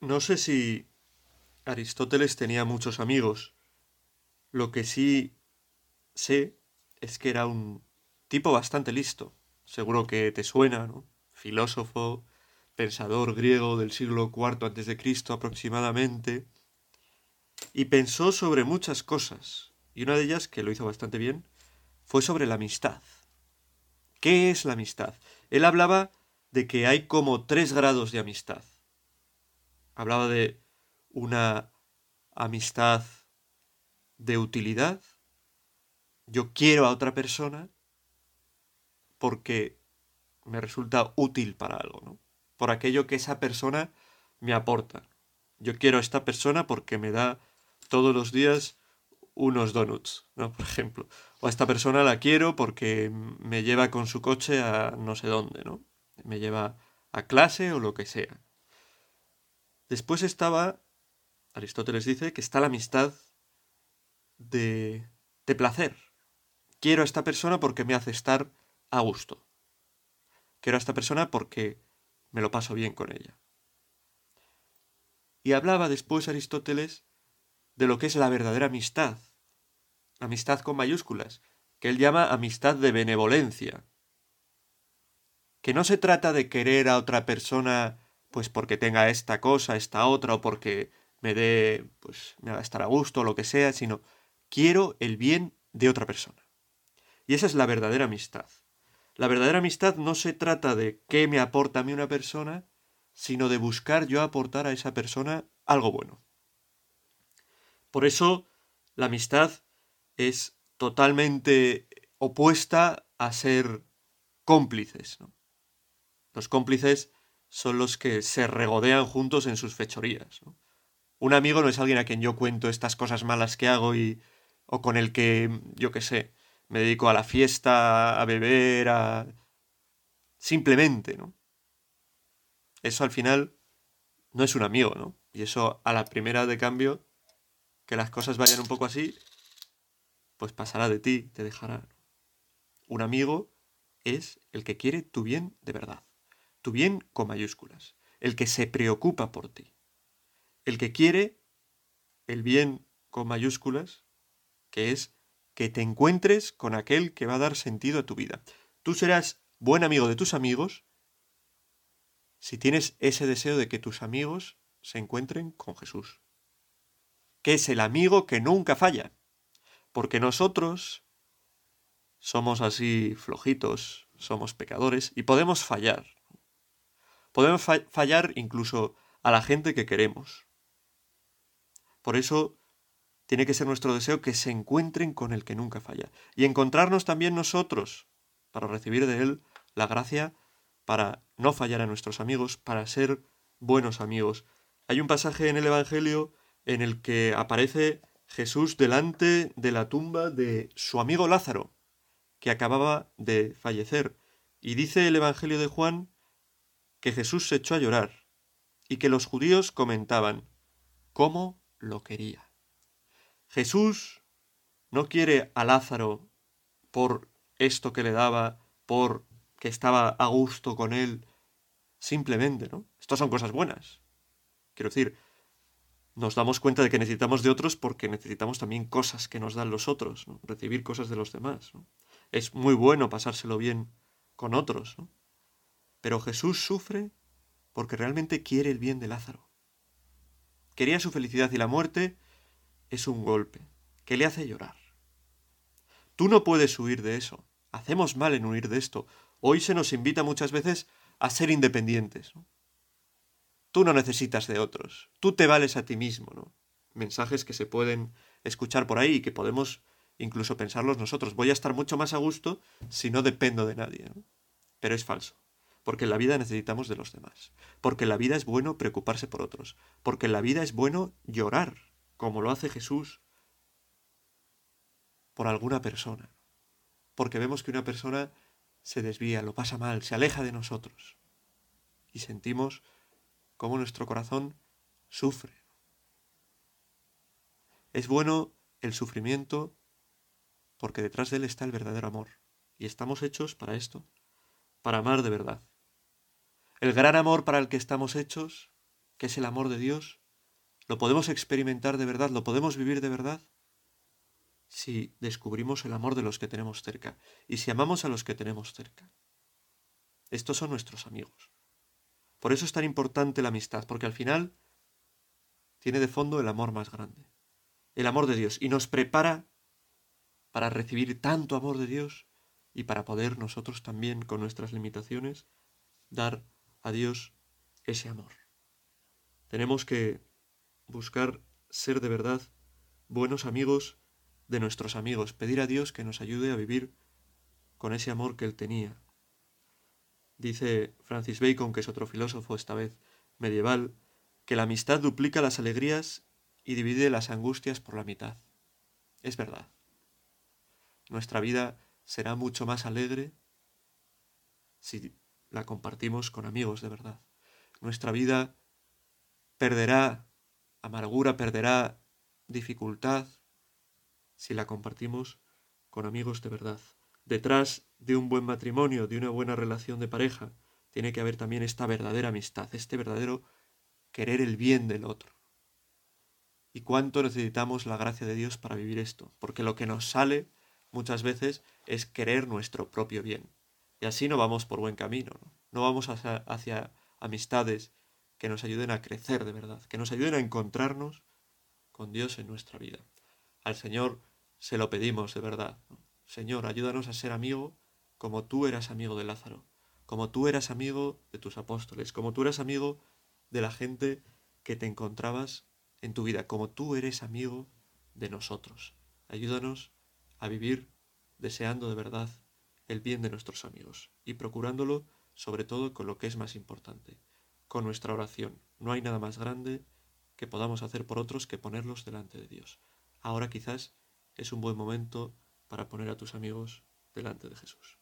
No sé si Aristóteles tenía muchos amigos. Lo que sí sé es que era un tipo bastante listo. Seguro que te suena, ¿no? Filósofo, pensador griego del siglo IV a.C. aproximadamente. Y pensó sobre muchas cosas. Y una de ellas, que lo hizo bastante bien, fue sobre la amistad. ¿Qué es la amistad? Él hablaba de que hay como tres grados de amistad. Hablaba de una amistad de utilidad. Yo quiero a otra persona porque me resulta útil para algo, ¿no? Por aquello que esa persona me aporta. Yo quiero a esta persona porque me da todos los días unos donuts, ¿no? Por ejemplo. O a esta persona la quiero porque me lleva con su coche a no sé dónde, ¿no? Me lleva a clase o lo que sea. Después estaba, Aristóteles dice, que está la amistad de, de placer. Quiero a esta persona porque me hace estar a gusto. Quiero a esta persona porque me lo paso bien con ella. Y hablaba después Aristóteles de lo que es la verdadera amistad, amistad con mayúsculas, que él llama amistad de benevolencia, que no se trata de querer a otra persona pues porque tenga esta cosa, esta otra, o porque me dé, pues me haga estar a gusto, o lo que sea, sino quiero el bien de otra persona. Y esa es la verdadera amistad. La verdadera amistad no se trata de qué me aporta a mí una persona, sino de buscar yo aportar a esa persona algo bueno. Por eso la amistad es totalmente opuesta a ser cómplices. Los cómplices son los que se regodean juntos en sus fechorías. Un amigo no es alguien a quien yo cuento estas cosas malas que hago y o con el que, yo qué sé, me dedico a la fiesta, a beber, a... simplemente, ¿no? Eso al final no es un amigo, ¿no? Y eso a la primera de cambio que las cosas vayan un poco así, pues pasará de ti, te dejará. Un amigo es el que quiere tu bien de verdad, tu bien con mayúsculas, el que se preocupa por ti, el que quiere el bien con mayúsculas, que es que te encuentres con aquel que va a dar sentido a tu vida. Tú serás buen amigo de tus amigos si tienes ese deseo de que tus amigos se encuentren con Jesús que es el amigo que nunca falla. Porque nosotros somos así flojitos, somos pecadores y podemos fallar. Podemos fallar incluso a la gente que queremos. Por eso tiene que ser nuestro deseo que se encuentren con el que nunca falla. Y encontrarnos también nosotros para recibir de Él la gracia para no fallar a nuestros amigos, para ser buenos amigos. Hay un pasaje en el Evangelio en el que aparece Jesús delante de la tumba de su amigo Lázaro, que acababa de fallecer. Y dice el Evangelio de Juan que Jesús se echó a llorar y que los judíos comentaban cómo lo quería. Jesús no quiere a Lázaro por esto que le daba, por que estaba a gusto con él, simplemente, ¿no? Estas son cosas buenas. Quiero decir, nos damos cuenta de que necesitamos de otros porque necesitamos también cosas que nos dan los otros, recibir cosas de los demás. Es muy bueno pasárselo bien con otros, pero Jesús sufre porque realmente quiere el bien de Lázaro. Quería su felicidad y la muerte es un golpe que le hace llorar. Tú no puedes huir de eso. Hacemos mal en huir de esto. Hoy se nos invita muchas veces a ser independientes. Tú no necesitas de otros, tú te vales a ti mismo, ¿no? Mensajes que se pueden escuchar por ahí y que podemos incluso pensarlos nosotros. Voy a estar mucho más a gusto si no dependo de nadie. Pero es falso. Porque en la vida necesitamos de los demás. Porque en la vida es bueno preocuparse por otros. Porque en la vida es bueno llorar, como lo hace Jesús, por alguna persona. Porque vemos que una persona se desvía, lo pasa mal, se aleja de nosotros. Y sentimos cómo nuestro corazón sufre. Es bueno el sufrimiento porque detrás de él está el verdadero amor. Y estamos hechos para esto, para amar de verdad. El gran amor para el que estamos hechos que es el amor de Dios, lo podemos experimentar de verdad, lo podemos vivir de verdad, si descubrimos el amor de los que tenemos cerca y si amamos a los que tenemos cerca. Estos son nuestros amigos. Por eso es tan importante la amistad, porque al final tiene de fondo el amor más grande, el amor de Dios, y nos prepara para recibir tanto amor de Dios y para poder nosotros también, con nuestras limitaciones, dar a Dios ese amor. Tenemos que buscar ser de verdad buenos amigos de nuestros amigos, pedir a Dios que nos ayude a vivir con ese amor que Él tenía. Dice Francis Bacon, que es otro filósofo, esta vez medieval, que la amistad duplica las alegrías y divide las angustias por la mitad. Es verdad. Nuestra vida será mucho más alegre si la compartimos con amigos de verdad. Nuestra vida perderá amargura, perderá dificultad si la compartimos con amigos de verdad. Detrás de un buen matrimonio, de una buena relación de pareja, tiene que haber también esta verdadera amistad, este verdadero querer el bien del otro. ¿Y cuánto necesitamos la gracia de Dios para vivir esto? Porque lo que nos sale muchas veces es querer nuestro propio bien. Y así no vamos por buen camino, no, vamos hacia amistades que nos ayuden a crecer de verdad, que nos ayuden a encontrarnos con Dios en nuestra vida. Al Señor se lo pedimos de verdad. Señor, ayúdanos a ser amigo como tú eras amigo de Lázaro, como tú eras amigo de tus apóstoles, como tú eras amigo de la gente que te encontrabas en tu vida, como tú eres amigo de nosotros. Ayúdanos a vivir deseando de verdad el bien de nuestros amigos y procurándolo sobre todo con lo que es más importante, con nuestra oración. No hay nada más grande que podamos hacer por otros que ponerlos delante de Dios. Ahora quizás es un buen momento para poner a tus amigos delante de Jesús.